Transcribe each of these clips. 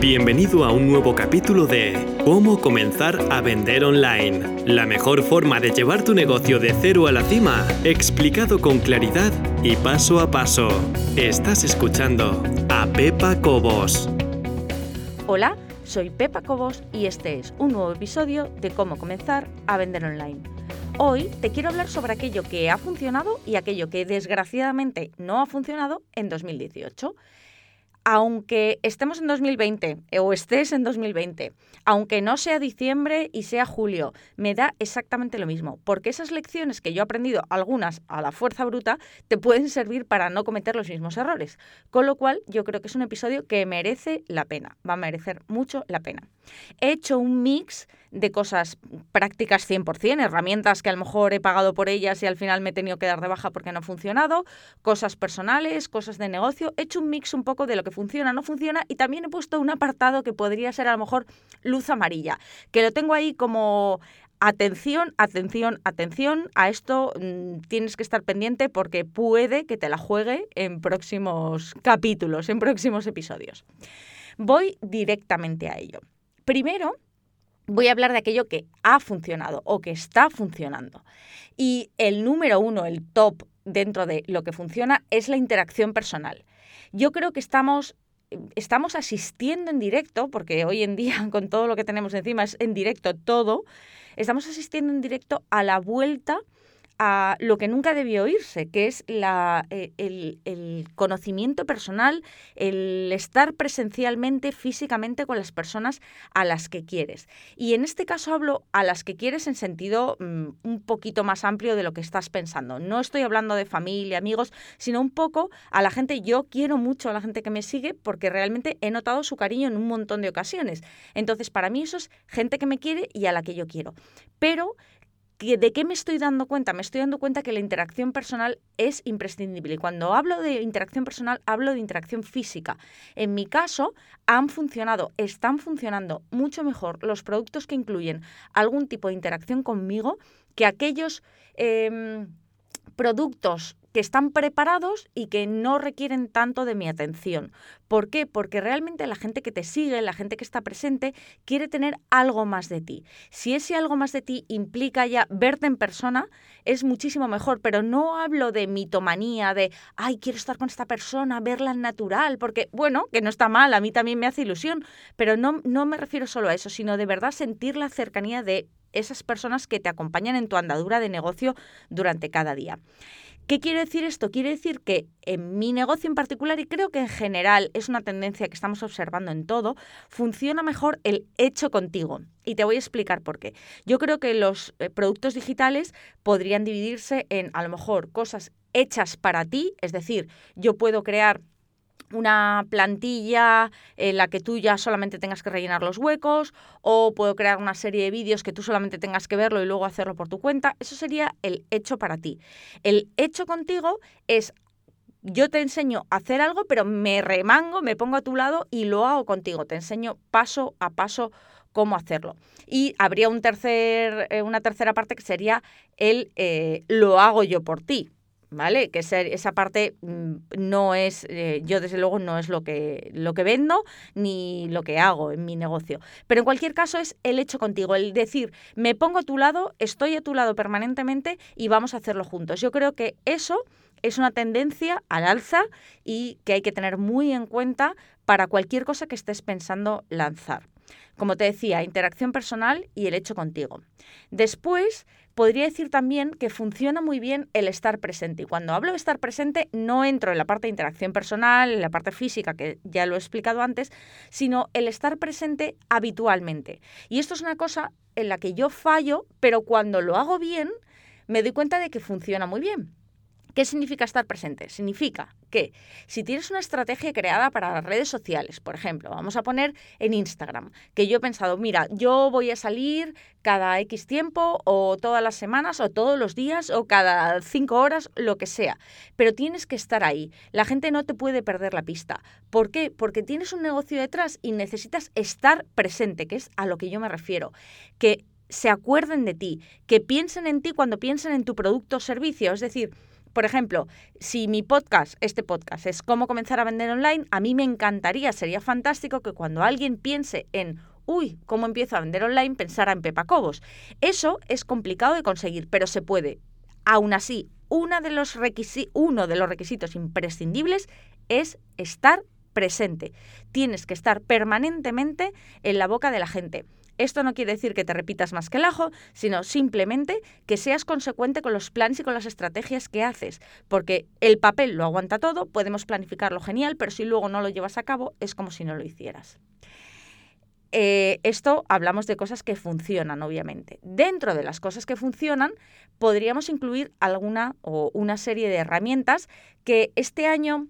Bienvenido a un nuevo capítulo de Cómo comenzar a vender online. La mejor forma de llevar tu negocio de cero a la cima, explicado con claridad y paso a paso. Estás escuchando a Pepa Cobos. Hola, soy Pepa Cobos y este es un nuevo episodio de Cómo comenzar a vender online. Hoy te quiero hablar sobre aquello que ha funcionado y aquello que desgraciadamente no ha funcionado en 2018 aunque estemos en 2020 eh, o estés en 2020, aunque no sea diciembre y sea julio, me da exactamente lo mismo, porque esas lecciones que yo he aprendido, algunas a la fuerza bruta, te pueden servir para no cometer los mismos errores. Con lo cual, yo creo que es un episodio que merece la pena, va a merecer mucho la pena. He hecho un mix de cosas prácticas 100%, herramientas que a lo mejor he pagado por ellas y al final me he tenido que dar de baja porque no ha funcionado, cosas personales, cosas de negocio. He hecho un mix un poco de lo que funciona, no funciona y también he puesto un apartado que podría ser a lo mejor luz amarilla, que lo tengo ahí como atención, atención, atención, a esto mm, tienes que estar pendiente porque puede que te la juegue en próximos capítulos, en próximos episodios. Voy directamente a ello. Primero, voy a hablar de aquello que ha funcionado o que está funcionando. Y el número uno, el top dentro de lo que funciona, es la interacción personal. Yo creo que estamos estamos asistiendo en directo, porque hoy en día con todo lo que tenemos encima es en directo todo, estamos asistiendo en directo a la vuelta a lo que nunca debió oírse, que es la, eh, el, conocimiento personal, el estar presencialmente, físicamente con las personas a las que quieres. Y en este caso hablo a las que quieres en sentido mm, un poquito más amplio de lo que estás pensando. No estoy hablando de familia, amigos, sino un poco a la gente. Yo quiero mucho a la gente que me sigue porque realmente he notado su cariño en un montón de ocasiones. Entonces, para mí eso es gente que me quiere y a la que yo quiero. Pero ¿De qué me estoy dando cuenta? Me estoy dando cuenta que la interacción personal es imprescindible. Y cuando hablo de interacción personal, hablo de interacción física. En mi caso, han funcionado, están funcionando mucho mejor los productos que incluyen algún tipo de interacción conmigo que aquellos em, productos que están preparados y que no requieren tanto de mi atención. ¿Por qué? Porque realmente la gente que te sigue, la gente que está presente, quiere tener algo más de ti. Si ese algo más de ti implica ya verte en persona, es muchísimo mejor, pero no hablo de mitomanía, de, ay, quiero estar con esta persona, verla natural, porque, bueno, que no está mal, a mí también me hace ilusión, pero no, no me refiero solo a eso, sino de verdad sentir la cercanía de esas personas que te acompañan en tu andadura de negocio durante cada día. ¿Qué quiere decir esto? Quiere decir que en mi negocio en particular, y creo que en general es una tendencia que estamos observando en todo, funciona mejor el hecho contigo. Y te voy a explicar por qué. Yo creo que los eh, productos digitales podrían dividirse en a lo mejor cosas hechas para ti, es decir, yo puedo crear una plantilla en la que tú ya solamente tengas que rellenar los huecos o puedo crear una serie de vídeos que tú solamente tengas que verlo y luego hacerlo por tu cuenta. Eso sería el hecho para ti. El hecho contigo es yo te enseño a hacer algo, pero me remango, me pongo a tu lado y lo hago contigo. Te enseño paso a paso cómo hacerlo. Y habría un tercer, eh, una tercera parte que sería el eh, lo hago yo por ti. ¿Vale? Que esa parte mm, no es, eh, yo desde luego no es lo que, lo que vendo ni lo que hago en mi negocio. Pero en cualquier caso es el hecho contigo, el decir, me pongo a tu lado, estoy a tu lado permanentemente y vamos a hacerlo juntos. Yo creo que eso es una tendencia al alza y que hay que tener muy en cuenta para cualquier cosa que estés pensando lanzar. Como te decía, interacción personal y el hecho contigo. Después, podría decir también que funciona muy bien el estar presente. Y cuando hablo de estar presente, no entro en la parte de interacción personal, en la parte física, que ya lo he explicado antes, sino el estar presente habitualmente. Y esto es una cosa en la que yo fallo, pero cuando lo hago bien, me doy cuenta de que funciona muy bien. ¿Qué significa estar presente? Significa que si tienes una estrategia creada para las redes sociales, por ejemplo, vamos a poner en Instagram, que yo he pensado, mira, yo voy a salir cada X tiempo o todas las semanas o todos los días o cada cinco horas, lo que sea, pero tienes que estar ahí. La gente no te puede perder la pista. ¿Por qué? Porque tienes un negocio detrás y necesitas estar presente, que es a lo que yo me refiero. Que se acuerden de ti, que piensen en ti cuando piensen en tu producto o servicio. Es decir, Por ejemplo, si mi podcast, este podcast, es cómo comenzar a vender online, a mí me encantaría, sería fantástico que cuando alguien piense en uy, ¿cómo empiezo a vender online? Pensar en Pepa Cobos. Eso es complicado de conseguir, pero se puede. Aún así, uno de los requisitos imprescindibles es estar presente. Tienes que estar permanentemente en la boca de la gente. Esto no quiere decir que te repitas más que el ajo, sino simplemente que seas consecuente con los planes y con las estrategias que haces, porque el papel lo aguanta todo, podemos planificarlo genial, pero si luego no lo llevas a cabo es como si no lo hicieras. Eh, esto hablamos de cosas que funcionan, obviamente. Dentro de las cosas que funcionan, podríamos incluir alguna o una serie de herramientas que este año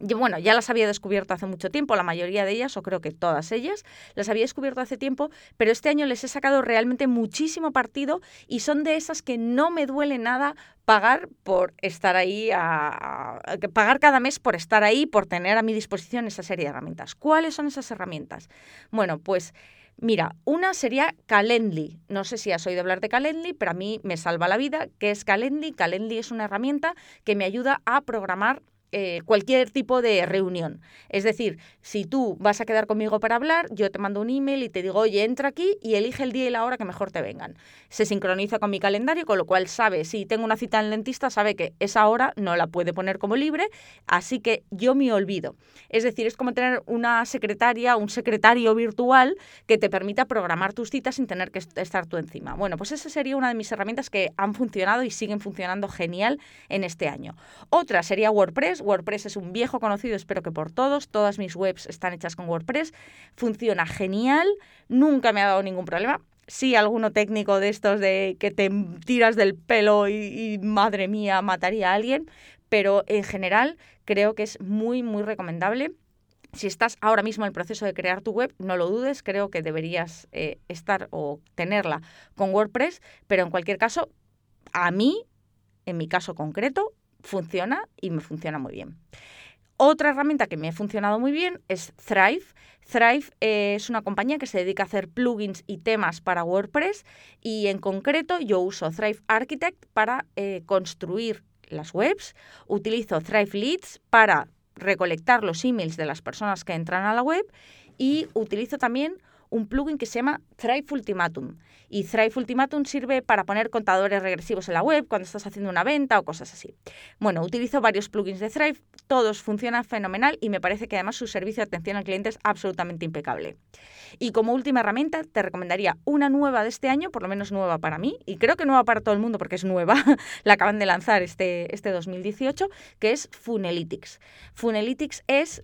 bueno, ya las había descubierto hace mucho tiempo, la mayoría de ellas, o creo que todas ellas, las había descubierto hace tiempo, pero este año les he sacado realmente muchísimo partido y son de esas que no me duele nada pagar por estar ahí, a, pagar cada mes por estar ahí, por tener a mi disposición esa serie de herramientas. ¿Cuáles son esas herramientas? Bueno, pues... Mira, una sería Calendly. No sé si has oído hablar de Calendly, pero a mí me salva la vida. ¿Qué es Calendly? Calendly es una herramienta que me ayuda a programar eh, cualquier tipo de reunión. Es decir, si tú vas a quedar conmigo para hablar, yo te mando un email y te digo, oye, entra aquí y elige el día y la hora que mejor te vengan. Se sincroniza con mi calendario, con lo cual sabe, si tengo una cita en el dentista, sabe que esa hora no la puede poner como libre, así que yo me olvido. Es decir, es como tener una secretaria, un secretario virtual que te permita programar tus citas sin tener que estar tú encima. Bueno, pues esa sería una de mis herramientas que han funcionado y siguen funcionando genial en este año. Otra sería WordPress. WordPress es un viejo conocido, espero que por todos. Todas mis webs están hechas con WordPress. Funciona genial, nunca me ha dado ningún problema. Sí, alguno técnico de estos de que te tiras del pelo y, madre mía, mataría a alguien, pero en general creo que es muy, muy recomendable. Si estás ahora mismo en el proceso de crear tu web, no lo dudes, creo que deberías eh, estar o tenerla con WordPress, pero en cualquier caso, a mí, en mi caso concreto, funciona y me funciona muy bien. Otra herramienta que me ha funcionado muy bien es Thrive. Thrive es una compañía que se dedica a hacer plugins y temas para WordPress y en concreto yo uso Thrive Architect para eh, construir las webs, utilizo Thrive Leads para recolectar los emails de las personas que entran a la web y utilizo también un plugin que se llama Thrive Ultimatum. Y Thrive Ultimatum sirve para poner contadores regresivos en la web cuando estás haciendo una venta o cosas así. Bueno, utilizo varios plugins de Thrive, todos funcionan fenomenal y me parece que además su servicio de atención al cliente es absolutamente impecable. Y como última herramienta, te recomendaría una nueva de este año, por lo menos nueva para mí, y creo que nueva para todo el mundo porque es nueva, la acaban de lanzar este, este 2018, que es Funelytics. Funelytics es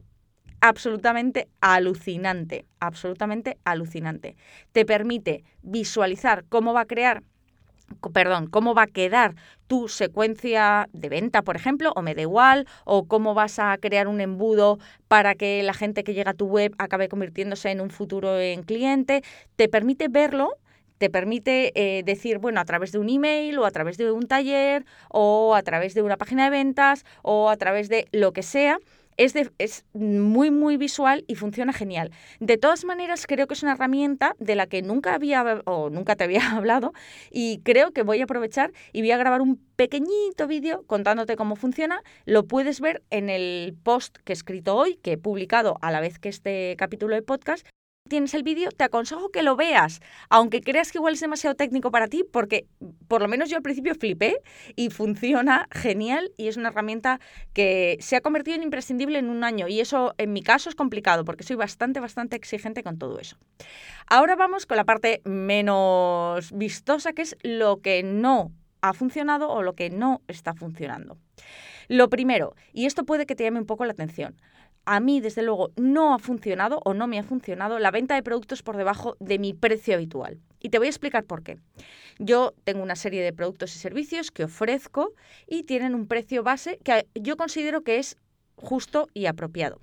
absolutamente alucinante, absolutamente alucinante. Te permite visualizar cómo va a crear perdón, cómo va a quedar tu secuencia de venta, por ejemplo, o me da igual, o cómo vas a crear un embudo para que la gente que llega a tu web acabe convirtiéndose en un futuro en cliente, te permite verlo te permite eh, decir, bueno, a través de un email o a través de un taller o a través de una página de ventas o a través de lo que sea, es, muy, muy visual y funciona genial. De todas maneras, creo que es una herramienta de la que nunca había o nunca te había hablado y creo que voy a aprovechar y voy a grabar un pequeñito vídeo contándote cómo funciona. Lo puedes ver en el post que he escrito hoy, que he publicado a la vez que este capítulo de podcast tienes el vídeo, te aconsejo que lo veas, aunque creas que igual es demasiado técnico para ti, porque por lo menos yo al principio flipé y funciona genial y es una herramienta que se ha convertido en imprescindible en un año y eso en mi caso es complicado porque soy bastante, bastante exigente con todo eso. Ahora vamos con la parte menos vistosa, que es lo que no ha funcionado o lo que no está funcionando. Lo primero, y esto puede que te llame un poco la atención, a mí, desde luego, no ha funcionado o no me ha funcionado la venta de productos por debajo de mi precio habitual. Y te voy a explicar por qué. Yo tengo una serie de productos y servicios que ofrezco y tienen un precio base que yo considero que es justo y apropiado.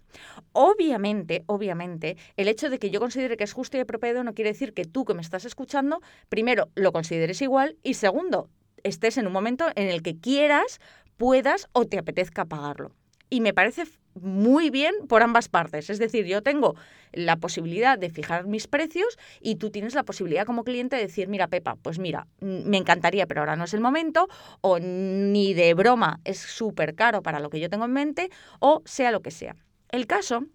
Obviamente, obviamente, el hecho de que yo considere que es justo y apropiado no quiere decir que tú que me estás escuchando, primero, lo consideres igual y segundo, estés en un momento en el que quieras, puedas o te apetezca pagarlo. Y me parece muy bien por ambas partes. Es decir, yo tengo la posibilidad de fijar mis precios y tú tienes la posibilidad como cliente de decir, mira, Pepa, pues mira, me encantaría, pero ahora no es el momento, o ni de broma es súper caro para lo que yo tengo en mente, o sea lo que sea. El caso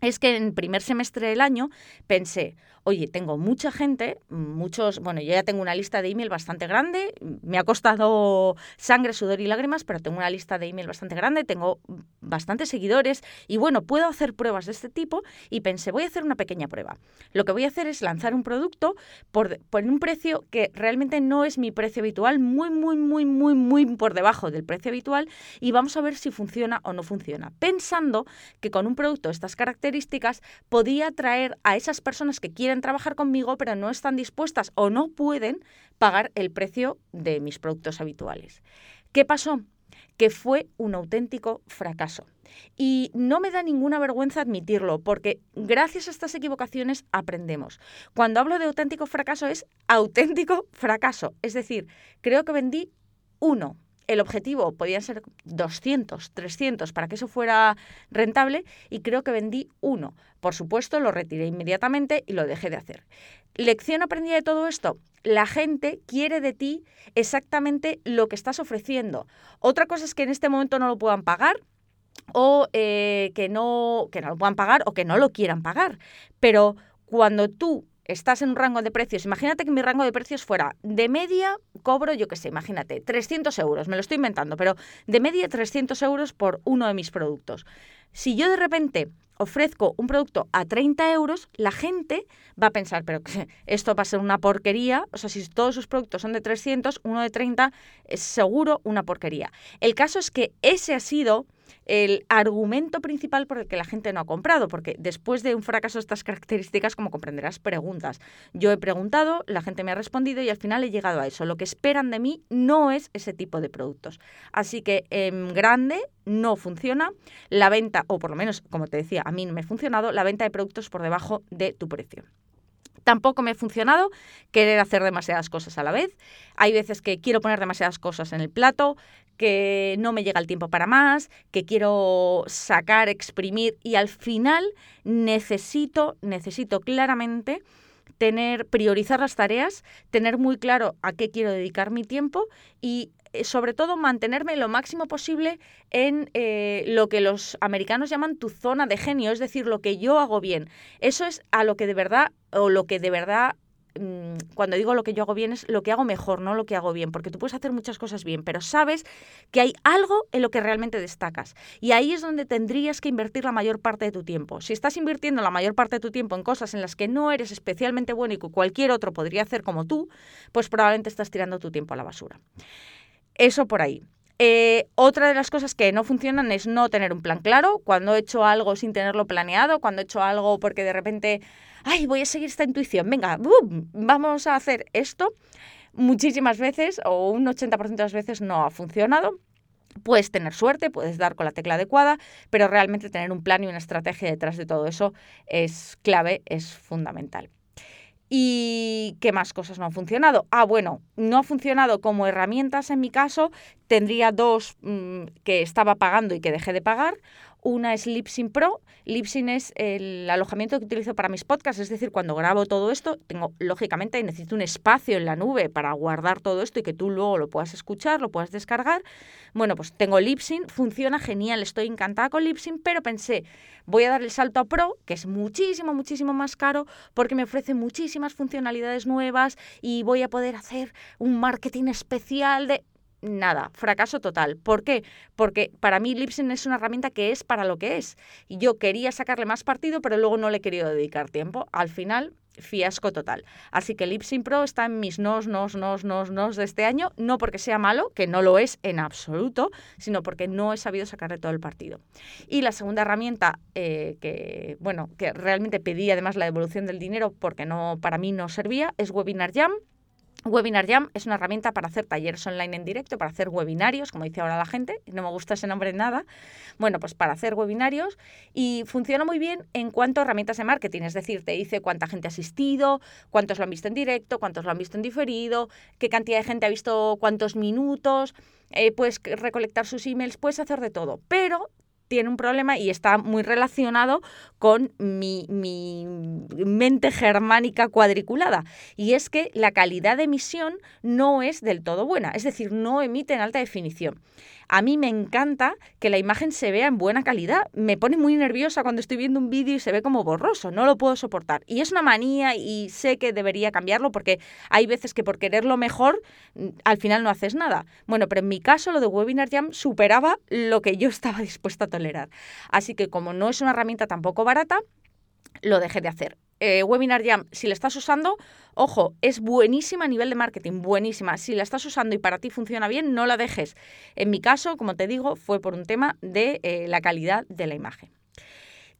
es que en primer semestre del año pensé, oye, tengo mucha gente, muchos, bueno, yo ya tengo una lista de email bastante grande, me ha costado sangre, sudor y lágrimas, pero tengo una lista de email bastante grande, tengo bastantes seguidores y bueno, puedo hacer pruebas de este tipo y pensé, voy a hacer una pequeña prueba. Lo que voy a hacer es lanzar un producto por, un precio que realmente no es mi precio habitual, muy, muy, muy, muy, muy por debajo del precio habitual y vamos a ver si funciona o no funciona, pensando que con un producto de estas características podía atraer a esas personas que quieren trabajar conmigo, pero no están dispuestas o no pueden pagar el precio de mis productos habituales. ¿Qué pasó? que fue un auténtico fracaso. Y no me da ninguna vergüenza admitirlo, porque gracias a estas equivocaciones aprendemos. Cuando hablo de auténtico fracaso es auténtico fracaso. Es decir, creo que vendí uno el objetivo podía ser 200, 300 para que eso fuera rentable y creo que vendí uno. Por supuesto, lo retiré inmediatamente y lo dejé de hacer. Lección aprendida de todo esto. La gente quiere de ti exactamente lo que estás ofreciendo. Otra cosa es que en este momento no lo puedan pagar, o eh, que no lo puedan pagar o que no lo quieran pagar. Pero cuando tú estás en un rango de precios, imagínate que mi rango de precios fuera de media, cobro, yo qué sé, imagínate, 300 euros, me lo estoy inventando, pero de media 300 euros por uno de mis productos. Si yo de repente ofrezco un producto a 30 euros, la gente va a pensar, pero esto va a ser una porquería. O sea, si todos sus productos son de 300, uno de 30 es seguro una porquería. El caso es que ese ha sido el argumento principal por el que la gente no ha comprado, porque después de un fracaso de estas características, como comprenderás, preguntas. Yo he preguntado, la gente me ha respondido y al final he llegado a eso. Lo que esperan de mí no es ese tipo de productos. Así que en grande no funciona la venta, o por lo menos, como te decía, a mí no me ha funcionado, la venta de productos por debajo de tu precio. Tampoco me ha funcionado querer hacer demasiadas cosas a la vez. Hay veces que quiero poner demasiadas cosas en el plato, que no me llega el tiempo para más, que quiero sacar, exprimir y al final necesito, necesito claramente tener, priorizar las tareas, tener muy claro a qué quiero dedicar mi tiempo y eh, sobre todo mantenerme lo máximo posible en eh, lo que los americanos llaman tu zona de genio, es decir, lo que yo hago bien. Eso es a lo que de verdad, o lo que de verdad cuando digo lo que yo hago bien es lo que hago mejor, no lo que hago bien, porque tú puedes hacer muchas cosas bien, pero sabes que hay algo en lo que realmente destacas. Y ahí es donde tendrías que invertir la mayor parte de tu tiempo. Si estás invirtiendo la mayor parte de tu tiempo en cosas en las que no eres especialmente bueno y que cualquier otro podría hacer como tú, pues probablemente estás tirando tu tiempo a la basura. Eso por ahí. Eh, otra de las cosas que no funcionan es no tener un plan claro. Cuando he hecho algo sin tenerlo planeado, cuando he hecho algo porque de repente, ay, voy a seguir esta intuición, venga, vamos a hacer esto. Muchísimas veces, o un 80% de las veces, no ha funcionado. Puedes tener suerte, puedes dar con la tecla adecuada, pero realmente tener un plan y una estrategia detrás de todo eso es clave, es fundamental. ¿Y qué más cosas no han funcionado? Ah, bueno, no ha funcionado como herramientas en mi caso. Tendría dos mm, que estaba pagando y que dejé de pagar. Una es Libsyn Pro. Libsyn es el alojamiento que utilizo para mis podcasts, es decir, cuando grabo todo esto, tengo, lógicamente, necesito un espacio en la nube para guardar todo esto y que tú luego lo puedas escuchar, lo puedas descargar. Bueno, pues tengo Libsyn, funciona genial, estoy encantada con Libsyn, pero pensé, voy a dar el salto a Pro, que es muchísimo, muchísimo más caro, porque me ofrece muchísimas funcionalidades nuevas y voy a poder hacer un marketing especial de nada, fracaso total. ¿Por qué? Porque para mí Libsyn es una herramienta que es para lo que es. Yo quería sacarle más partido, pero luego no le he querido dedicar tiempo. Al final, fiasco total. Así que Libsyn Pro está en mis nos, nos, nos, nos, nos de este año, no porque sea malo, que no lo es en absoluto, sino porque no he sabido sacarle todo el partido. Y la segunda herramienta eh, que, bueno, que realmente pedí además la devolución del dinero porque no, para mí no servía, es Webinar Jam Webinar Jam es una herramienta para hacer talleres online en directo, para hacer webinarios, como dice ahora la gente, no me gusta ese nombre nada. Bueno, pues para hacer webinarios y funciona muy bien en cuanto a herramientas de marketing, es decir, te dice cuánta gente ha asistido, cuántos lo han visto en directo, cuántos lo han visto en diferido, qué cantidad de gente ha visto cuántos minutos, eh, puedes recolectar sus emails, puedes hacer de todo, pero tiene un problema y está muy relacionado con mi, mi, mente germánica cuadriculada. Y es que la calidad de emisión no es del todo buena, es decir, no emite en alta definición. A mí me encanta que la imagen se vea en buena calidad. Me pone muy nerviosa cuando estoy viendo un vídeo y se ve como borroso. No lo puedo soportar. Y es una manía y sé que debería cambiarlo porque hay veces que por quererlo mejor mm, al final no haces nada. Bueno, pero en mi caso lo de Webinar Jam superaba lo que yo estaba dispuesta a tolerar. Así que como no es una herramienta tampoco barata, lo dejé de hacer. Eh, Webinar Jam, si la estás usando, ojo, es buenísima a nivel de marketing, buenísima. Si la estás usando y para ti funciona bien, no la dejes. En mi caso, como te digo, fue por un tema de eh, la calidad de la imagen.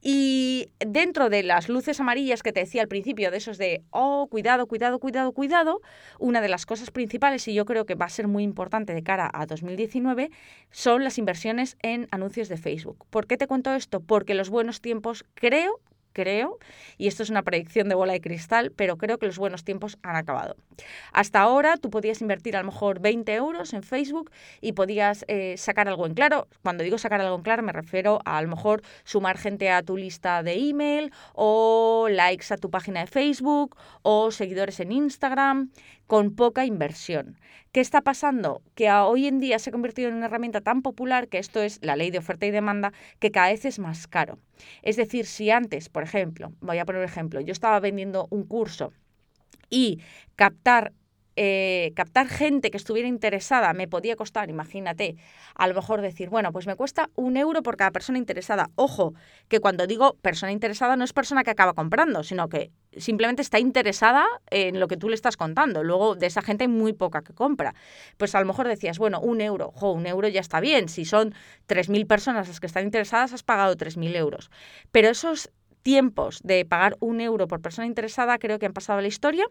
Y dentro de las luces amarillas que te decía al principio, de esos de, oh, cuidado, cuidado, cuidado, cuidado, una de las cosas principales, y yo creo que va a ser muy importante de cara a 2019, son las inversiones en anuncios de Facebook. ¿Por qué te cuento esto? Porque los buenos tiempos creo creo, y esto es una predicción de bola de cristal, pero creo que los buenos tiempos han acabado. Hasta ahora tú podías invertir a lo mejor 20 euros en Facebook y podías eh, sacar algo en claro. Cuando digo sacar algo en claro me refiero a a lo mejor sumar gente a tu lista de email o likes a tu página de Facebook o seguidores en Instagram con poca inversión. ¿Qué está pasando? Que hoy en día se ha convertido en una herramienta tan popular que esto es la ley de oferta y demanda, que cada vez es más caro. Es decir, si antes, por ejemplo, voy a poner un ejemplo, yo estaba vendiendo un curso y captar eh, captar gente que estuviera interesada me podía costar, imagínate, a lo mejor decir, bueno, pues me cuesta un euro por cada persona interesada. Ojo, que cuando digo persona interesada no es persona que acaba comprando, sino que simplemente está interesada en lo que tú le estás contando. Luego de esa gente hay muy poca que compra. Pues a lo mejor decías, bueno, un euro, ojo, un euro ya está bien. Si son 3.000 personas las que están interesadas, has pagado 3.000 euros. Pero esos tiempos de pagar un euro por persona interesada creo que han pasado la historia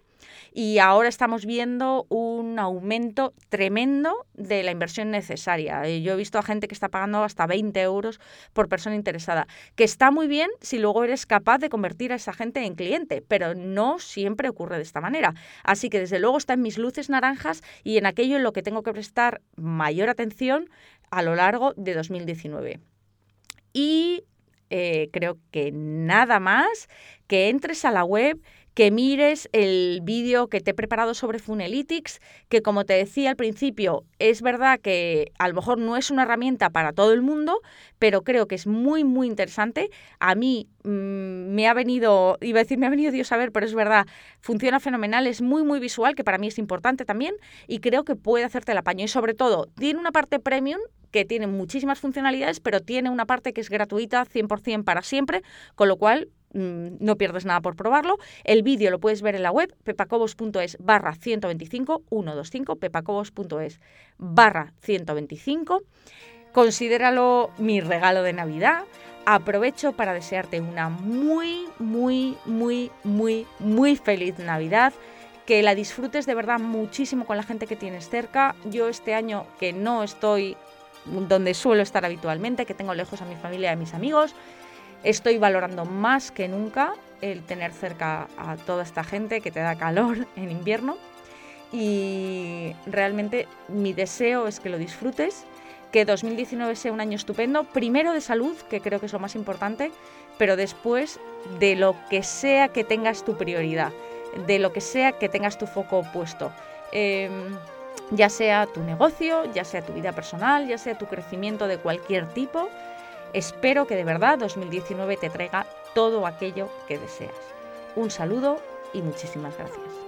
y ahora estamos viendo un aumento tremendo de la inversión necesaria. Eh, yo he visto a gente que está pagando hasta 20 euros por persona interesada, que está muy bien si luego eres capaz de convertir a esa gente en cliente, pero no siempre ocurre de esta manera. Así que desde luego está en mis luces naranjas y en aquello en lo que tengo que prestar mayor atención a lo largo de 2019. Y eh, creo que nada más, que entres a la web, que mires el vídeo que te he preparado sobre Funnelytics, que como te decía al principio, es verdad que a lo mejor no es una herramienta para todo el mundo, pero creo que es muy, muy interesante. A mí mm, me ha venido, iba a decir, me ha venido Dios a ver, pero es verdad, funciona fenomenal, es muy, muy visual, que para mí es importante también, y creo que puede hacerte el apaño. Y sobre todo, tiene una parte premium que tiene muchísimas funcionalidades, pero tiene una parte que es gratuita 100% para siempre, con lo cual mm, no pierdes nada por probarlo. El vídeo lo puedes ver en la web pepacobos.es barra 125, 125, pepacobos.es barra 125. Considéralo mi regalo de Navidad. Aprovecho para desearte una muy, muy, muy, muy, muy feliz Navidad que la disfrutes de verdad muchísimo con la gente que tienes cerca. Yo este año que no estoy donde suelo estar habitualmente, que tengo lejos a mi familia y a mis amigos. Estoy valorando más que nunca el tener cerca a toda esta gente que te da calor en invierno y realmente mi deseo es que lo disfrutes, que 2019 sea un año estupendo, primero de salud, que creo que es lo más importante, pero después de lo que sea que tengas tu prioridad, de lo que sea que tengas tu foco puesto. Em, ya sea tu negocio, ya sea tu vida personal, ya sea tu crecimiento de cualquier tipo. Espero que de verdad 2019 te traiga todo aquello que deseas. Un saludo y muchísimas gracias.